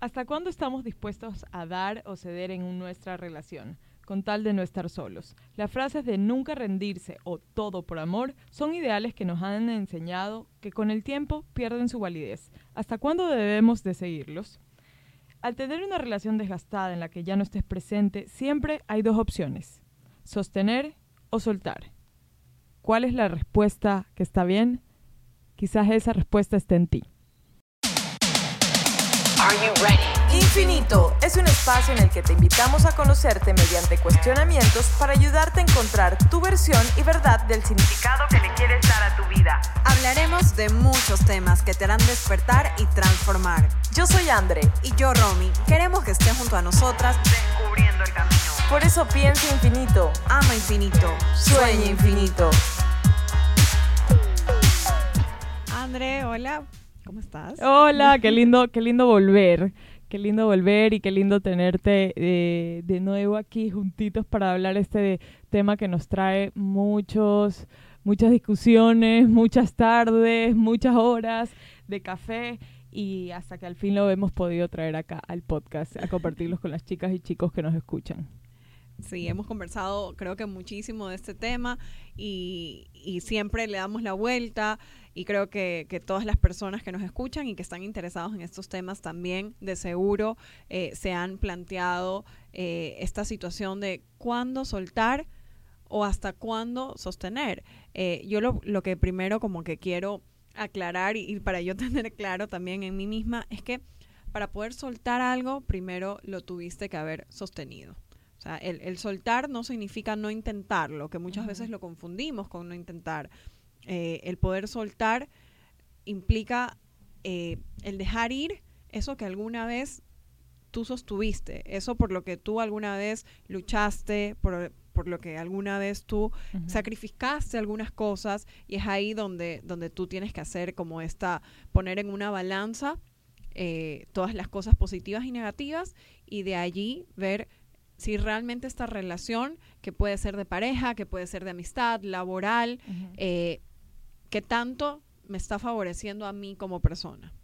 ¿Hasta cuándo estamos dispuestos a dar o ceder en nuestra relación? con tal de no estar solos. Las frases de nunca rendirse o todo por amor son ideales que nos han enseñado que con el tiempo pierden su validez. ¿Hasta cuándo debemos de seguirlos? Al tener una relación desgastada en la que ya no estés presente, siempre hay dos opciones, sostener o soltar. ¿Cuál es la respuesta que está bien? Quizás esa respuesta esté en ti. Infinito es un espacio en el que te invitamos a conocerte mediante cuestionamientos para ayudarte a encontrar tu versión y verdad del significado que le quieres dar a tu vida. Hablaremos de muchos temas que te harán despertar y transformar. Yo soy Andre. Y yo, Romy. Queremos que estés junto a nosotras descubriendo el camino. Por eso piensa infinito. Ama infinito. Sueña infinito. Andre, hola. ¿Cómo estás? Hola, qué lindo, qué lindo volver. Qué lindo volver y qué lindo tenerte eh, de nuevo aquí juntitos para hablar este tema que nos trae muchos, muchas discusiones, muchas tardes, muchas horas de café y hasta que al fin lo hemos podido traer acá al podcast a compartirlos con las chicas y chicos que nos escuchan. Sí, hemos conversado creo que muchísimo de este tema y, y siempre le damos la vuelta y creo que, que, todas las personas que nos escuchan y que están interesados en estos temas también de seguro eh, se han planteado eh, esta situación de cuándo soltar o hasta cuándo sostener. Eh, yo lo, lo, que primero como que quiero aclarar y, y para yo tener claro también en mí misma es que para poder soltar algo, primero lo tuviste que haber sostenido. O sea, el, el, soltar no significa no intentarlo, que muchas uh -huh. veces lo confundimos con no intentar. Eh, el poder soltar implica eh, el dejar ir eso que alguna vez tú sostuviste, eso por lo que tú alguna vez luchaste, por, por lo que alguna vez tú uh -huh. sacrificaste algunas cosas y es ahí donde, donde tú tienes que hacer como esta, poner en una balanza eh, todas las cosas positivas y negativas y de allí ver si realmente esta relación, que puede ser de pareja, que puede ser de amistad, laboral, uh -huh. eh, que tanto me está favoreciendo a mí como persona.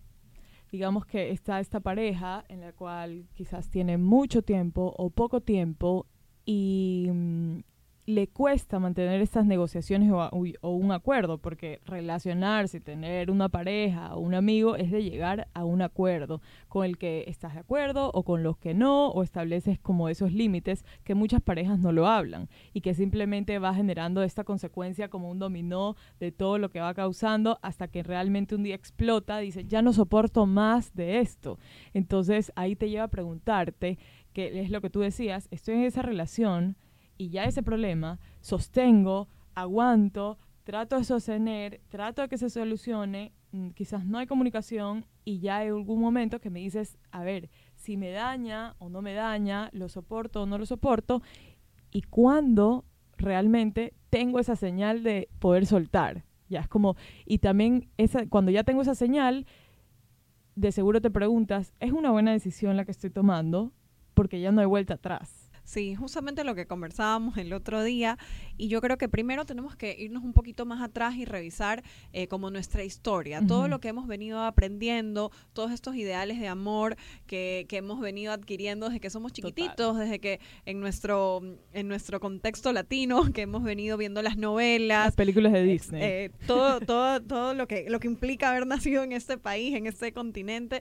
Digamos que está esta pareja en la cual quizás tiene mucho tiempo o poco tiempo y mm, le cuesta mantener estas negociaciones o, un acuerdo, porque relacionarse, tener una pareja o un amigo es de llegar a un acuerdo con el que estás de acuerdo o con los que no, o estableces como esos límites que muchas parejas no lo hablan y que simplemente va generando esta consecuencia como un dominó de todo lo que va causando hasta que realmente un día explota, dice, ya no soporto más de esto. Entonces ahí te lleva a preguntarte, que es lo que tú decías, estoy en esa relación, y ya ese problema, sostengo, aguanto, trato de sostener, trato de que se solucione, mm, quizás no hay comunicación y ya hay algún momento que me dices, a ver, si me daña o no me daña, lo soporto o no lo soporto, y cuándo realmente tengo esa señal de poder soltar. Ya es como, y también esa, cuando ya tengo esa señal, de seguro te preguntas, ¿es una buena decisión la que estoy tomando? Porque ya no hay vuelta atrás. Sí, justamente lo que conversábamos el otro día y yo creo que primero tenemos que irnos un poquito más atrás y revisar eh, como nuestra historia, uh -huh. todo lo que hemos venido aprendiendo, todos estos ideales de amor que, que hemos venido adquiriendo desde que somos chiquititos, Total. desde que en nuestro, en nuestro contexto latino, que hemos venido viendo las novelas, las películas de Disney, eh, eh, todo, todo, todo lo que, lo que implica haber nacido en este país, en este continente,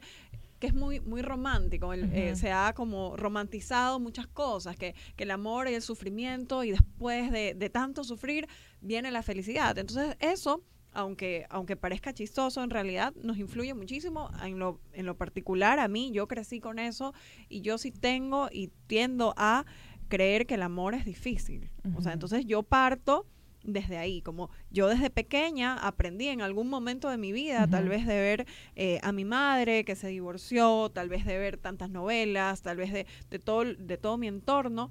que es muy, muy romántico. El, uh -huh. eh, se ha como romantizado muchas cosas, que, que, el amor y el sufrimiento, y después de, de, tanto sufrir viene la felicidad. Entonces, eso, aunque, aunque parezca chistoso, en realidad nos influye muchísimo en lo, en lo particular. A mí, yo crecí con eso y yo sí tengo y tiendo a creer que el amor es difícil. Uh -huh. O sea, entonces yo parto desde ahí, como yo desde pequeña aprendí en algún momento de mi vida, uh -huh. tal vez de ver eh, a mi madre que se divorció, tal vez de ver tantas novelas, tal vez de, de, todo, de todo mi entorno,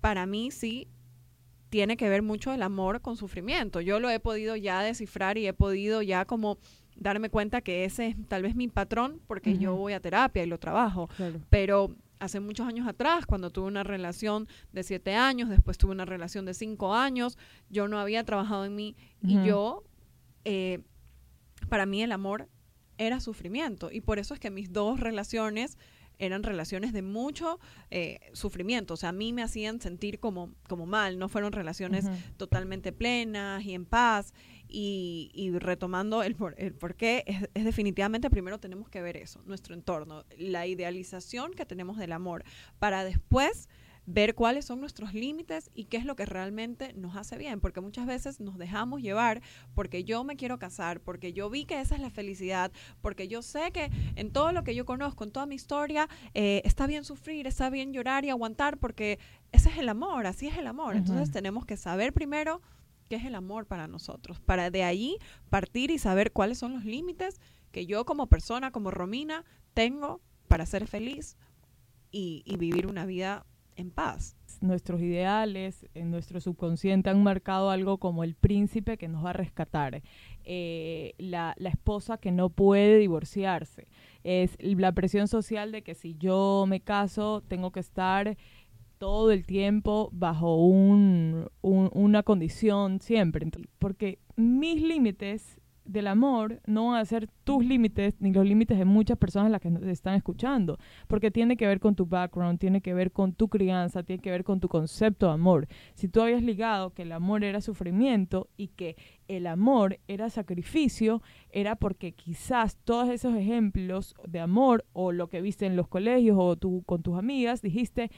para mí sí tiene que ver mucho el amor con sufrimiento. Yo lo he podido ya descifrar y he podido ya como darme cuenta que ese es tal vez mi patrón porque uh -huh. yo voy a terapia y lo trabajo, claro. pero hace muchos años atrás, cuando tuve una relación de siete años, después tuve una relación de cinco años, yo no había trabajado en mí uh -huh. y yo, eh, para mí el amor era sufrimiento y por eso es que mis dos relaciones eran relaciones de mucho eh, sufrimiento. O sea, a mí me hacían sentir como, como mal. No fueron relaciones totalmente plenas y en paz. Y, y retomando el por, el por qué, es, es, definitivamente primero tenemos que ver eso, nuestro entorno, la idealización que tenemos del amor, para después ver cuáles son nuestros límites y qué es lo que realmente nos hace bien, porque muchas veces nos dejamos llevar porque yo me quiero casar, porque yo vi que esa es la felicidad, porque yo sé que en todo lo que yo conozco, en toda mi historia, eh, está bien sufrir, está bien llorar y aguantar, porque ese es el amor, así es el amor. Entonces tenemos que saber primero qué es el amor para nosotros, para de ahí partir y saber cuáles son los límites que yo como persona, como Romina, tengo para ser feliz y, y vivir una vida en paz. Nuestros ideales en nuestro subconsciente han marcado algo como el príncipe que nos va a rescatar, eh, la, la, esposa que no puede divorciarse, es la presión social de que si yo me caso tengo que estar todo el tiempo bajo un, un, una condición siempre, porque mis límites del amor no van a ser tus límites ni los límites de muchas personas las que nos están escuchando, porque tiene que ver con tu background, tiene que ver con tu crianza, tiene que ver con tu concepto de amor. Si tú habías ligado que el amor era sufrimiento y que el amor era sacrificio, era porque quizás todos esos ejemplos de amor o lo que viste en los colegios o tú con tus amigas, dijiste,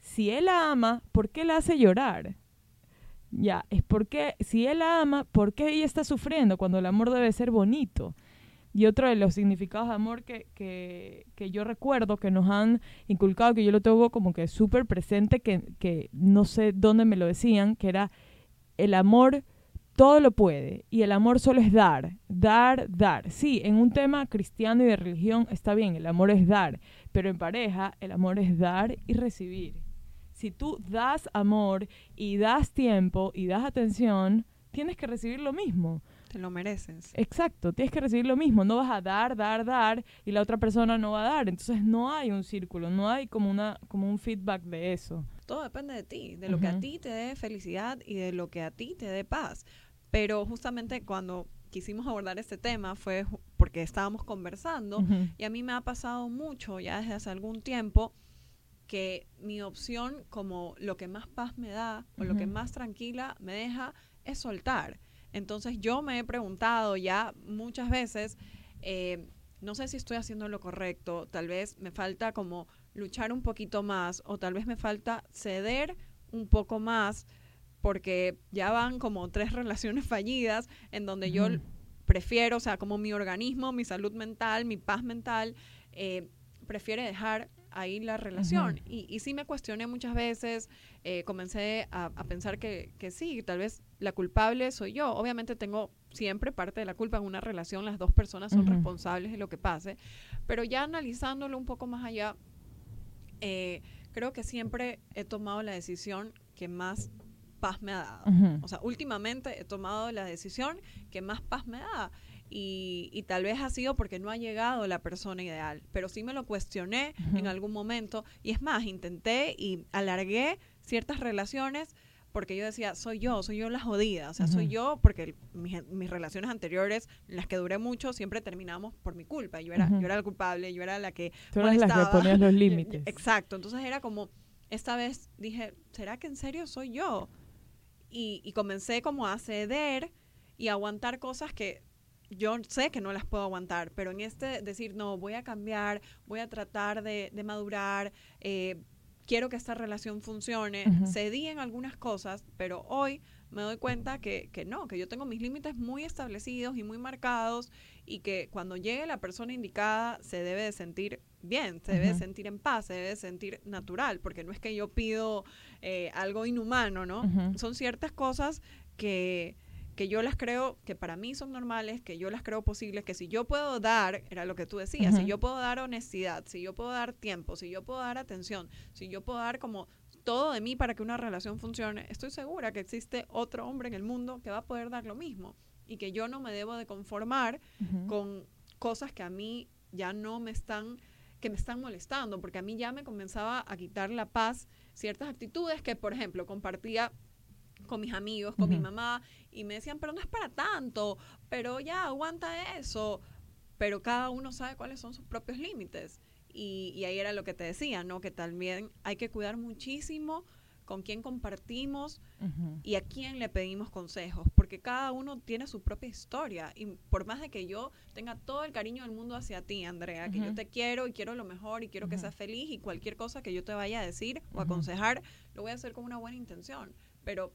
si él la ama, ¿por qué la hace llorar? Ya, es porque si él la ama, ¿por qué ella está sufriendo cuando el amor debe ser bonito? Y otro de los significados de amor que, que, que yo recuerdo que nos han inculcado, que yo lo tengo como que súper presente, que, que no sé dónde me lo decían, que era el amor todo lo puede y el amor solo es dar, dar, dar. Sí, en un tema cristiano y de religión está bien, el amor es dar, pero en pareja el amor es dar y recibir si tú das amor y das tiempo y das atención, tienes que recibir lo mismo. Te lo mereces. Exacto, tienes que recibir lo mismo. No vas a dar, dar, dar y la otra persona no va a dar. Entonces no hay un círculo, no hay como, una, como un feedback de eso. Todo depende de ti, de lo que a ti te dé felicidad y de lo que a ti te dé paz. Pero justamente cuando quisimos abordar este tema fue porque estábamos conversando y a mí me ha pasado mucho ya desde hace algún tiempo que mi opción como lo que más paz me da o lo que más tranquila me deja es soltar. Entonces yo me he preguntado ya muchas veces, eh, no sé si estoy haciendo lo correcto, tal vez me falta como luchar un poquito más o tal vez me falta ceder un poco más porque ya van como tres relaciones fallidas en donde yo prefiero, o sea, como mi organismo, mi salud mental, mi paz mental, eh, prefiere dejar ahí la relación. y, y, sí me cuestioné muchas veces, eh, comencé a, pensar que, que, sí, tal vez la culpable soy yo. Obviamente tengo siempre parte de la culpa en una relación, las dos personas son responsables de lo que pase, pero ya analizándolo un poco más allá, eh, creo que siempre he tomado la decisión que más paz me ha dado. O sea, últimamente he tomado la decisión que más paz me da. Y, tal vez ha sido porque no ha llegado la persona ideal, pero sí me lo cuestioné en algún momento. Y es más, intenté y alargué ciertas relaciones porque yo decía, soy yo, soy yo la jodida, o sea, soy yo porque mis, mis, relaciones anteriores, las que duré mucho, siempre terminamos por mi culpa, yo era, yo era la culpable, yo era la que... Tú eras la que ponías los límites. Exacto, entonces era como, esta vez dije, ¿será que en serio soy yo? Y, y comencé como a ceder y aguantar cosas que yo sé que no las puedo aguantar, pero en este decir, no, voy a cambiar, voy a tratar de, madurar, eh, quiero que esta relación funcione, cedí en algunas cosas, pero hoy me doy cuenta que, que, no, que yo tengo mis límites muy establecidos y muy marcados y que cuando llegue la persona indicada se debe de sentir bien, se debe de sentir en paz, se debe de sentir natural, porque no es que yo pido eh, algo inhumano, ¿no? Son ciertas cosas que que yo las creo, que para mí son normales, que yo las creo posibles, que si yo puedo dar, era lo que tú decías, si yo puedo dar honestidad, si yo puedo dar tiempo, si yo puedo dar atención, si yo puedo dar como todo de mí para que una relación funcione, estoy segura que existe otro hombre en el mundo que va a poder dar lo mismo y que yo no me debo de conformar con cosas que a mí ya no me están que me están molestando, porque a mí ya me comenzaba a quitar la paz ciertas actitudes que, por ejemplo, compartía con mis amigos, con mi mamá, y me decían, pero no es para tanto, pero ya aguanta eso. Pero cada uno sabe cuáles son sus propios límites. Y, y ahí era lo que te decía, ¿no? Que también hay que cuidar muchísimo con quién compartimos y a quién le pedimos consejos, porque cada uno tiene su propia historia y por más de que yo tenga todo el cariño del mundo hacia ti, Andrea, que yo te quiero y quiero lo mejor y quiero que seas feliz y cualquier cosa que yo te vaya a decir o aconsejar, lo voy a hacer con una buena intención, pero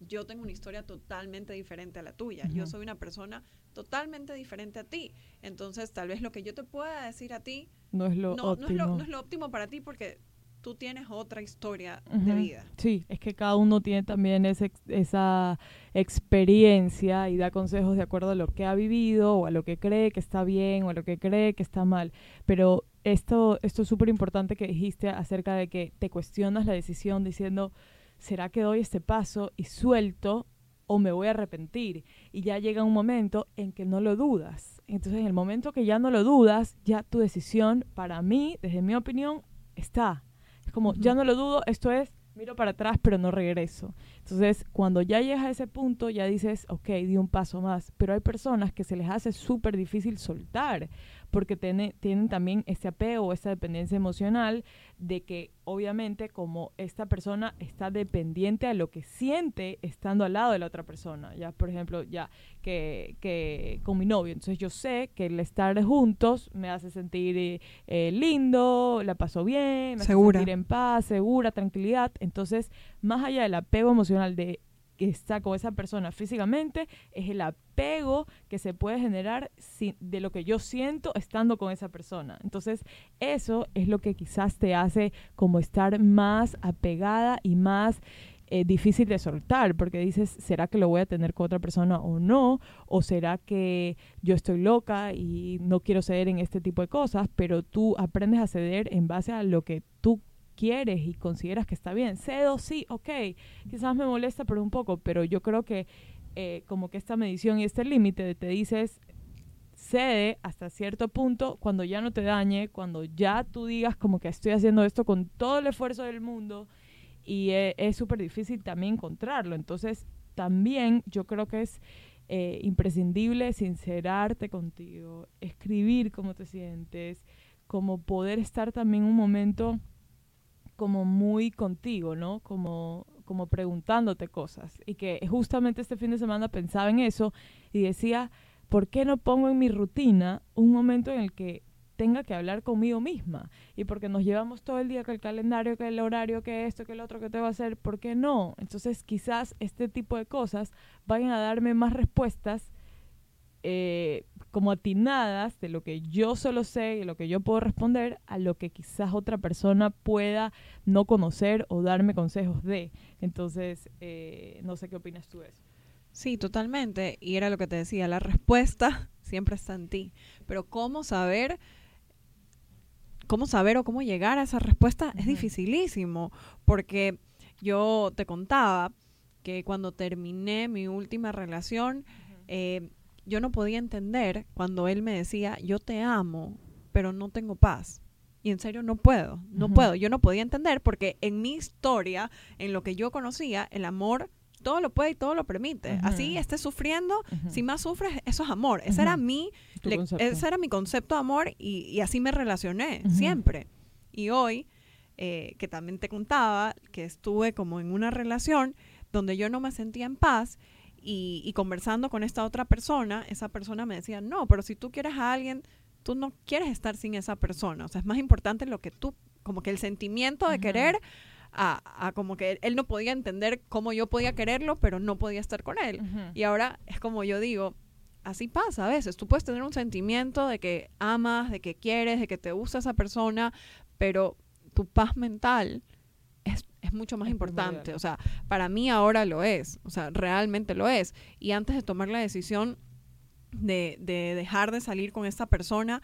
yo tengo una historia totalmente diferente a la tuya. Yo soy una persona totalmente diferente a ti. Entonces, tal vez lo que yo te pueda decir a ti No es lo no, no, óptimo. es lo, no es lo óptimo para ti porque tú tienes otra historia de vida. Sí, es que cada uno tiene también ese esa experiencia y da consejos de acuerdo a lo que ha vivido o a lo que cree que está bien o a lo que cree que está mal. Pero esto, esto es súper importante que dijiste acerca de que te cuestionas la decisión diciendo, ¿será que doy este paso y suelto o me voy a arrepentir? Y ya llega un momento en que no lo dudas. Entonces, en el momento que ya no lo dudas, ya tu decisión, para mí, desde mi opinión, está. Es como, ya no lo dudo, esto es, miro para atrás, pero no regreso. Entonces, cuando ya llegas a ese punto, ya dices, ok, di un paso más. Pero hay personas que se les hace súper difícil soltar, porque tiene- tienen también este apego, esta dependencia emocional, de que obviamente como esta persona está dependiente a lo que siente estando al lado de la otra persona. Ya, por ejemplo, ya que, que con mi novio. Entonces yo sé que el estar juntos me hace sentir eh, lindo, la paso bien, me Segura. hace sentir en paz, segura, tranquilidad. Entonces, más allá del apego emocional de que está con esa persona físicamente, es el apego que se puede generar de lo que yo siento estando con esa persona. Entonces, eso es lo que quizás te hace como estar más apegada y más eh, difícil de soltar, porque dices, ¿será que lo voy a tener con otra persona o no? ¿O será que yo estoy loca y no quiero ceder en este tipo de cosas? Pero tú aprendes a ceder en base a lo que tú quieres y consideras que está bien. Cedo, sí, ok, quizás me molesta, pero un poco, pero yo creo que eh, como que esta medición y este límite te dices, cede hasta cierto punto cuando ya no te dañe, cuando ya tú digas como que estoy haciendo esto con todo el esfuerzo del mundo y eh, es súper difícil también encontrarlo. Entonces, también yo creo que es eh, imprescindible sincerarte contigo, escribir cómo te sientes, como poder estar también un momento como muy contigo, ¿no? Como, como preguntándote cosas. Y que justamente este fin de semana pensaba en eso y decía, ¿por qué no pongo en mi rutina un momento en el que tenga que hablar conmigo misma? Y porque nos llevamos todo el día que el calendario, que el horario, que esto, que el otro, que tengo que hacer, ¿por qué no? Entonces quizás este tipo de cosas vayan a darme más respuestas eh, como atinadas de lo que yo solo sé y lo que yo puedo responder a lo que quizás otra persona pueda no conocer o darme consejos de. Entonces, eh, no sé qué opinas tú de eso. Sí, totalmente. Y era lo que te decía, la respuesta siempre está en ti. Pero cómo saber, cómo saber o cómo llegar a esa respuesta es dificilísimo. Porque yo te contaba que cuando terminé mi última relación, eh, yo no podía entender cuando él me decía, yo te amo, pero no tengo paz. Y en serio no puedo, no puedo. Yo no podía entender porque en mi historia, en lo que yo conocía, el amor todo lo puede y todo lo permite. Así estés sufriendo, si más sufres, eso es amor. Ese era mi, le- ese era mi concepto de amor y, y así me relacioné siempre. Y hoy, eh, que también te contaba que estuve como en una relación donde yo no me sentía en paz y, y conversando con esta otra persona, esa persona me decía, no, pero si tú quieres a alguien, tú no quieres estar sin esa persona. O sea, es más importante lo que tú, como que el sentimiento de querer a, a como que él no podía entender cómo yo podía quererlo, pero no podía estar con él. Y ahora es como yo digo, así pasa a veces. Tú puedes tener un sentimiento de que amas, de que quieres, de que te gusta esa persona, pero tu paz mental es, mucho más Es importante. O sea, para mí ahora lo es. O sea, realmente lo es. Y antes de tomar la decisión de, de dejar de salir con esta persona,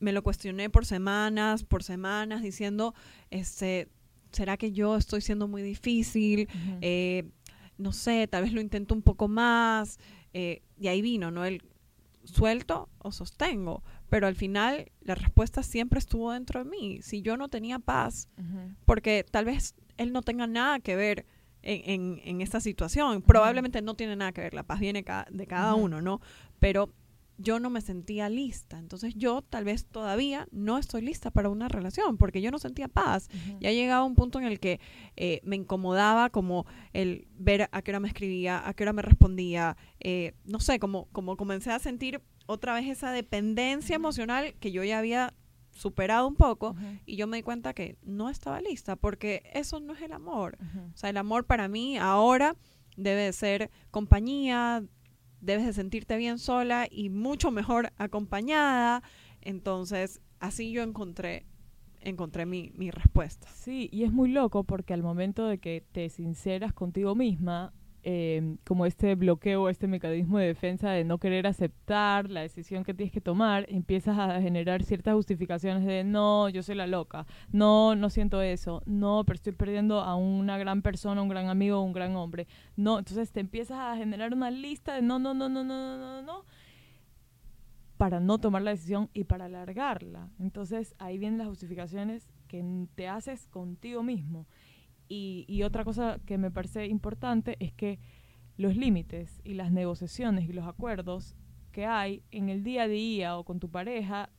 me lo cuestioné por semanas, por semanas, diciendo, este, ¿será que yo estoy siendo muy difícil? Ujú. eh, no sé, tal vez lo intento un poco más, eh, y ahí vino, ¿no? El suelto o sostengo, pero al final la respuesta siempre estuvo dentro de mí. Si yo no tenía paz, Ujú. porque tal vez él no tenga nada que ver en, en, en esta situación, probablemente no tiene nada que ver, la paz viene ca- de cada uno, ¿no? Pero yo no me sentía lista. Entonces yo tal vez todavía no estoy lista para una relación porque yo no sentía paz. Ya llegaba un punto en el que eh, me incomodaba como el ver a qué hora me escribía, a qué hora me respondía. Eh, no sé, como, como comencé a sentir otra vez esa dependencia emocional que yo ya había superado un poco y yo me di cuenta que no estaba lista porque eso no es el amor. O sea, el amor para mí ahora debe de ser compañía, debes de sentirte bien sola y mucho mejor acompañada. Entonces, así yo encontré encontré mi, mi respuesta. Sí, y es muy loco porque al momento de que te sinceras contigo misma, Em, como este bloqueo, este mecanismo de defensa de no querer aceptar la decisión que tienes que tomar, empiezas a generar ciertas justificaciones de no, yo soy la loca, no, no siento eso, no, pero estoy perdiendo a una gran persona, un gran amigo, un gran hombre, no, entonces te empiezas a generar una lista de no, no, no, no, no, no, no, no para no tomar la decisión y para alargarla. Entonces ahí vienen las justificaciones que te haces contigo mismo. Y, otra cosa que me parece importante es que los límites y las negociaciones y los acuerdos que hay en el día a día o con tu pareja,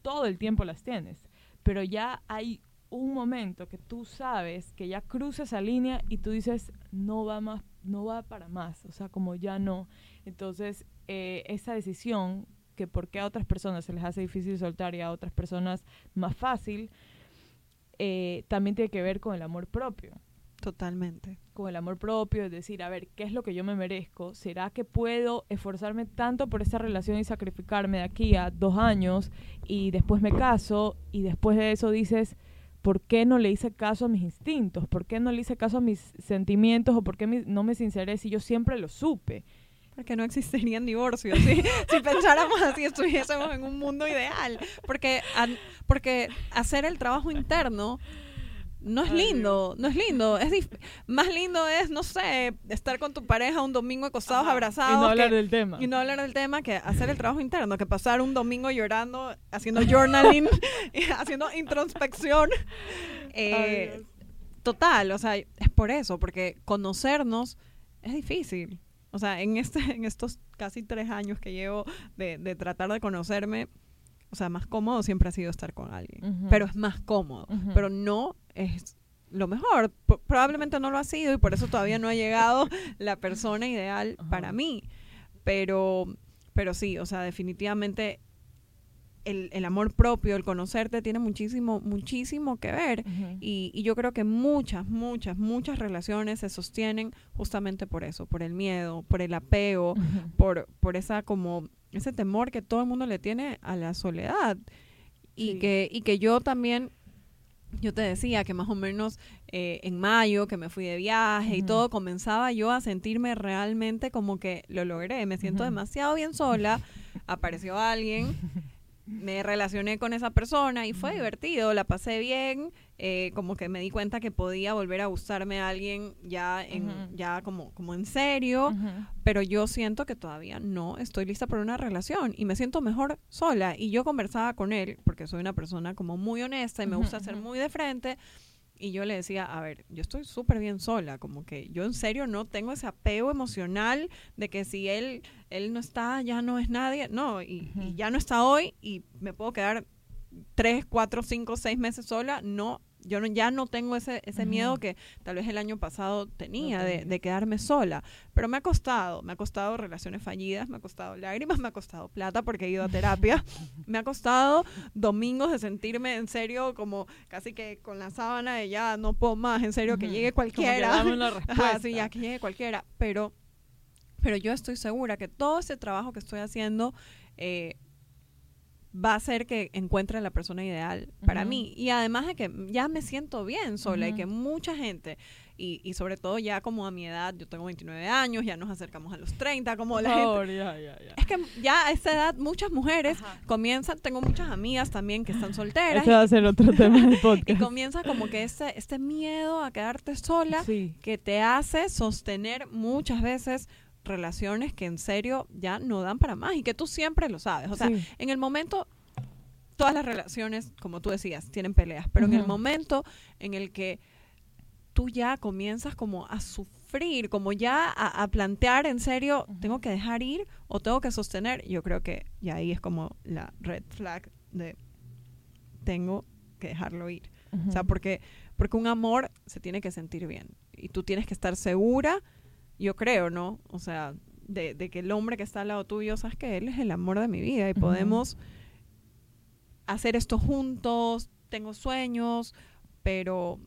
todo el tiempo las tienes. Pero ya hay un momento que tú sabes que ya cruza esa línea y tú dices, no va más, no va para más, o sea, como ya no. Entonces, eh, esa decisión que por qué a otras personas se les hace difícil soltar y a otras personas más fácil, eh, también tiene que ver con el amor propio. Totalmente. Con el amor propio, es decir, a ver, ¿qué es lo que yo me merezco? ¿Será que puedo esforzarme tanto por esta relación y sacrificarme de aquí a dos años y después me caso y después de eso dices, ¿por qué no le hice caso a mis instintos? ¿Por qué no le hice caso a mis sentimientos? ¿O por qué no me sinceré si yo siempre lo supe? Porque no existirían divorcios. ¿sí? si pensáramos así, estuviésemos en un mundo ideal. Porque, porque hacer el trabajo interno no es lindo, no es lindo. Es más lindo es, no sé, estar con tu pareja un domingo acostados, abrazados. Y no hablar del tema. Y no hablar del tema que hacer el trabajo interno, que pasar un domingo llorando, haciendo journaling, haciendo introspección. Eh, total, o sea, es por eso, porque conocernos es difícil. O sea, en, este, en estos casi tres años que llevo de, de tratar de conocerme, o sea, más cómodo siempre ha sido estar con alguien. Pero es más cómodo. Pero no es lo mejor. probablemente no lo ha sido y por eso todavía no ha llegado la persona ideal para mí. Pero, pero sí, o sea, definitivamente el, amor propio, el conocerte, tiene muchísimo, muchísimo que ver. y, y, yo creo que muchas, muchas, muchas relaciones se sostienen justamente por eso, por el miedo, por el apego, por, por esa como ese temor que todo el mundo le tiene a la soledad. Y, que, y que yo también yo te decía que más o menos eh, en mayo, que me fui de viaje y todo, comenzaba yo a sentirme realmente como que lo logré. Me siento demasiado bien sola. Apareció alguien me relacioné con esa persona y fue divertido, la pasé bien, eh, como que me di cuenta que podía volver a gustarme a alguien ya en, ya como, como en serio, pero yo siento que todavía no estoy lista para una relación y me siento mejor sola. Y yo conversaba con él, porque soy una persona como muy honesta y me gusta ser muy de frente, y yo le decía, a ver, yo estoy súper bien sola, como que yo en serio no tengo ese apego emocional de que si él, él no está, ya no es nadie, no, y, y ya no está hoy y me puedo quedar tres, cuatro, cinco, seis meses sola, no, yo no, ya no tengo ese, ese miedo que tal vez el año pasado tenía de, de, quedarme sola. Pero me ha costado, me ha costado relaciones fallidas, me ha costado lágrimas, me ha costado plata porque he ido a terapia, me ha costado domingos de sentirme en serio como casi que con la sábana de ya no puedo más, en serio que llegue cualquiera. sí, ya que llegue cualquiera. Pero, pero yo estoy segura que todo ese trabajo que estoy haciendo... Eh, va a ser que encuentre la persona ideal para mí. Y además de que ya me siento bien sola y que mucha gente, y, y, sobre todo ya como a mi edad, yo tengo 29 años, ya nos acercamos a los 30, como la gente... Es que ya a esa edad muchas mujeres comienzan, tengo muchas amigas también que están solteras. Va a ser otro tema del podcast. Y comienza como que este, este miedo a quedarte sola que te hace sostener muchas veces relaciones que en serio ya no dan para más y que tú siempre lo sabes. O sea, en el momento, todas las relaciones, como tú decías, tienen peleas, pero en el momento en el que tú ya comienzas como a sufrir, como ya a, plantear en serio, ¿tengo que dejar ir o tengo que sostener? Yo creo que y ahí es como la red flag de tengo que dejarlo ir. O sea, porque, porque un amor se tiene que sentir bien y tú tienes que estar segura, yo creo, ¿no? O sea, de, que el hombre que está al lado tuyo, sabes que él es el amor de mi vida y podemos hacer esto juntos, tengo sueños, pero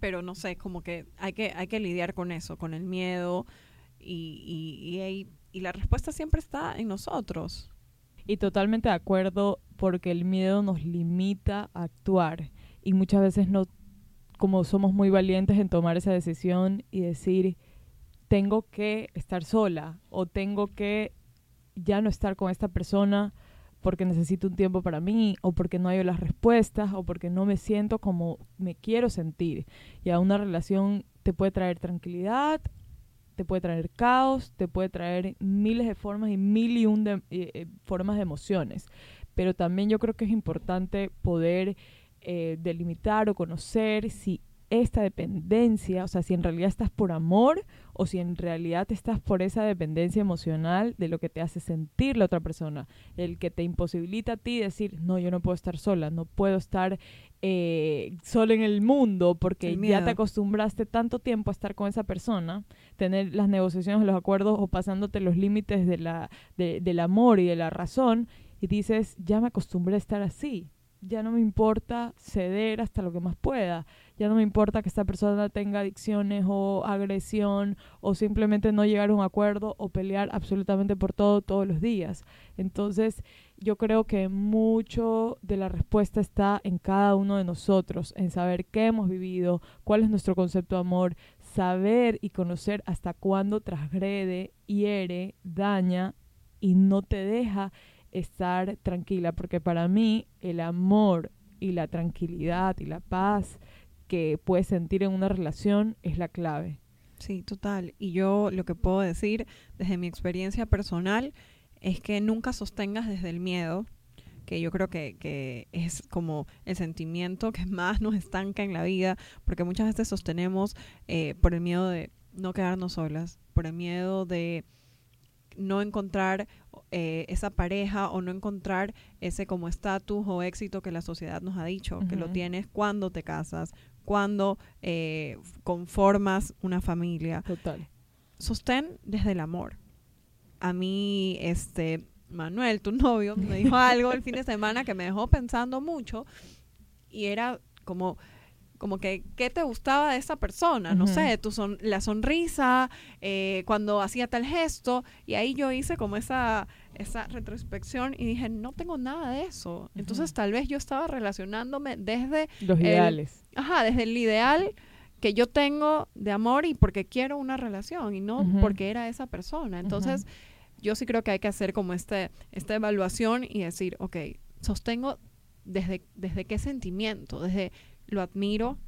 pero no sé, como que hay que, hay que lidiar con eso, con el miedo y, y, y, la respuesta siempre está en nosotros. Y totalmente de acuerdo porque el miedo nos limita a actuar y muchas veces no, como somos muy valientes en tomar esa decisión y decir, tengo que estar sola o tengo que ya no estar con esta persona porque necesito un tiempo para mí o porque no hay las respuestas o porque no me siento como me quiero sentir. Y a una relación te puede traer tranquilidad, te puede traer caos, te puede traer miles de formas y mil y un formas de emociones. Pero también yo creo que es importante poder eh, delimitar o conocer si esta dependencia, o sea, si en realidad estás por amor o si en realidad estás por esa dependencia emocional de lo que te hace sentir la otra persona, el que te imposibilita a ti decir, no, yo no puedo estar sola, no puedo estar eh, sola en el mundo porque ya te acostumbraste tanto tiempo a estar con esa persona, tener las negociaciones, los acuerdos o pasándote los límites de la, del amor y de la razón y dices, ya me acostumbré a estar así, ya no me importa ceder hasta lo que más pueda ya no me importa que esta persona tenga adicciones o agresión o simplemente no llegar a un acuerdo o pelear absolutamente por todo todos los días. Entonces, yo creo que mucho de la respuesta está en cada uno de nosotros, en saber qué hemos vivido, cuál es nuestro concepto de amor, saber y conocer hasta cuándo transgrede, hiere, daña y no te deja estar tranquila, porque para mí el amor y la tranquilidad y la paz que puedes sentir en una relación es la clave. Sí, total. Y yo lo que puedo decir desde mi experiencia personal es que nunca sostengas desde el miedo, que yo creo que, que, es como el sentimiento que más nos estanca en la vida, porque muchas veces sostenemos eh, por el miedo de no quedarnos solas, por el miedo de no encontrar eh, esa pareja o no encontrar ese como estatus o éxito que la sociedad nos ha dicho, que lo tienes cuando te casas, cuando eh, conformas una familia. Total. Sostén desde el amor. A mí, este, Manuel, tu novio, me dijo algo el fin de semana que me dejó pensando mucho y era como como que qué te gustaba de esa persona, no sé, tu son, la sonrisa, eh, cuando hacía tal gesto, y ahí yo hice como esa, esa retrospección y dije, no tengo nada de eso. Entonces tal vez yo estaba relacionándome desde... Los ideales. Ajá, desde el ideal que yo tengo de amor y porque quiero una relación y no porque era esa persona. Entonces yo sí creo que hay que hacer como este, esta evaluación y decir, ok, sostengo desde, desde qué sentimiento, desde lo admiro,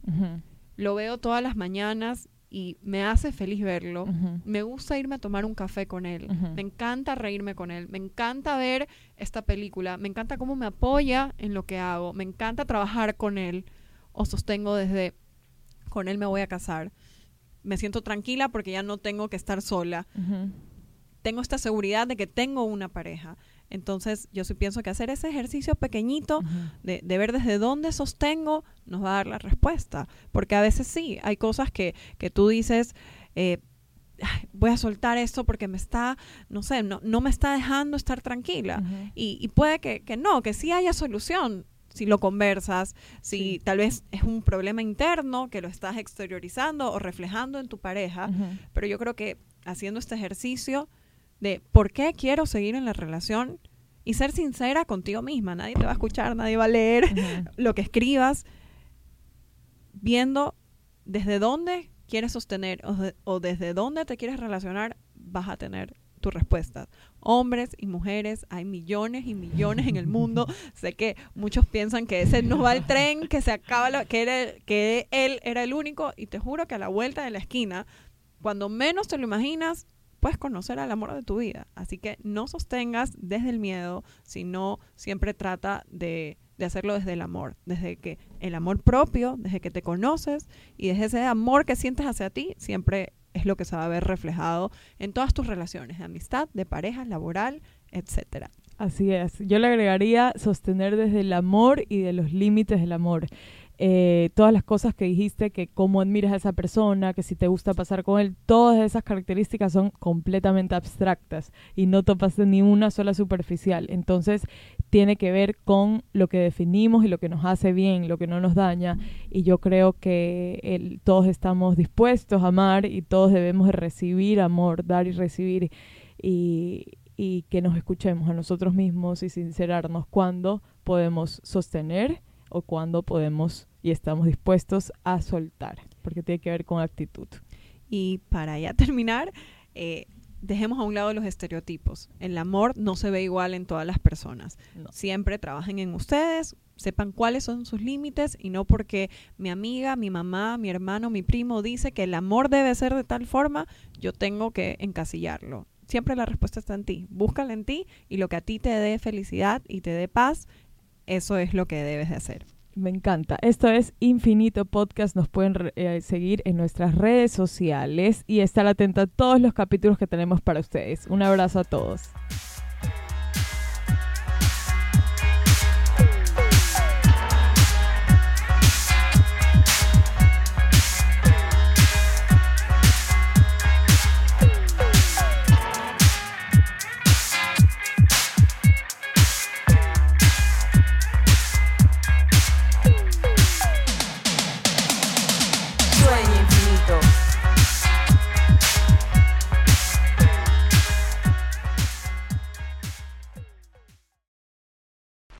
lo veo todas las mañanas y me hace feliz verlo. Me gusta irme a tomar un café con él. Me encanta reírme con él. Me encanta ver esta película. Me encanta cómo me apoya en lo que hago. Me encanta trabajar con él. O sostengo desde, con él me voy a casar. Me siento tranquila porque ya no tengo que estar sola. Tengo esta seguridad de que tengo una pareja. Entonces, yo sí pienso que hacer ese ejercicio pequeñito de, ver desde dónde sostengo nos va a dar la respuesta. Porque a veces sí, hay cosas que, que tú dices, eh, voy a soltar esto porque me está, no sé, no, no me está dejando estar tranquila. y, puede que, que, no, que sí haya solución si lo conversas, si tal vez es un problema interno que lo estás exteriorizando o reflejando en tu pareja. Pero yo creo que haciendo este ejercicio de por qué quiero seguir en la relación y ser sincera contigo misma. Nadie te va a escuchar, nadie va a leer lo que escribas, viendo desde dónde quieres sostener o, desde dónde te quieres relacionar, vas a tener tu respuesta. Hombres y mujeres, hay millones y millones en el mundo. sé que muchos piensan que ese no va el tren, que se acaba, que, que él era el único, y te juro que a la vuelta de la esquina, cuando menos te lo imaginas, puedes conocer al amor de tu vida. Así que no sostengas desde el miedo, sino siempre trata de, de hacerlo desde el amor, desde que el amor propio, desde que te conoces y desde ese amor que sientes hacia ti, siempre es lo que se va a ver reflejado en todas tus relaciones de amistad, de pareja, laboral, etcétera. Así es. Yo le agregaría sostener desde el amor y de los límites del amor. Eh, todas las cosas que dijiste, que cómo admiras a esa persona, que si te gusta pasar con él, todas esas características son completamente abstractas y no topaste ni una sola superficial. Entonces tiene que ver con lo que definimos y lo que nos hace bien, lo que no nos daña. Y yo creo que todos estamos dispuestos a amar y todos debemos recibir amor, dar y recibir. Y que nos escuchemos a nosotros mismos y sincerarnos cuando podemos sostener o cuando podemos y estamos dispuestos a soltar, porque tiene que ver con actitud. Y para ya terminar, eh, dejemos a un lado los estereotipos. El amor no se ve igual en todas las personas. Siempre trabajen en ustedes, sepan cuáles son sus límites y no porque mi amiga, mi mamá, mi hermano, mi primo dice que el amor debe ser de tal forma, yo tengo que encasillarlo. Siempre la respuesta está en ti. Búscala en ti y lo que a ti te dé felicidad y te dé paz, eso es lo que debes de hacer. Me encanta. Esto es Infinito Podcast. Nos pueden eh, seguir en nuestras redes sociales y estar atento a todos los capítulos que tenemos para ustedes. Un abrazo a todos.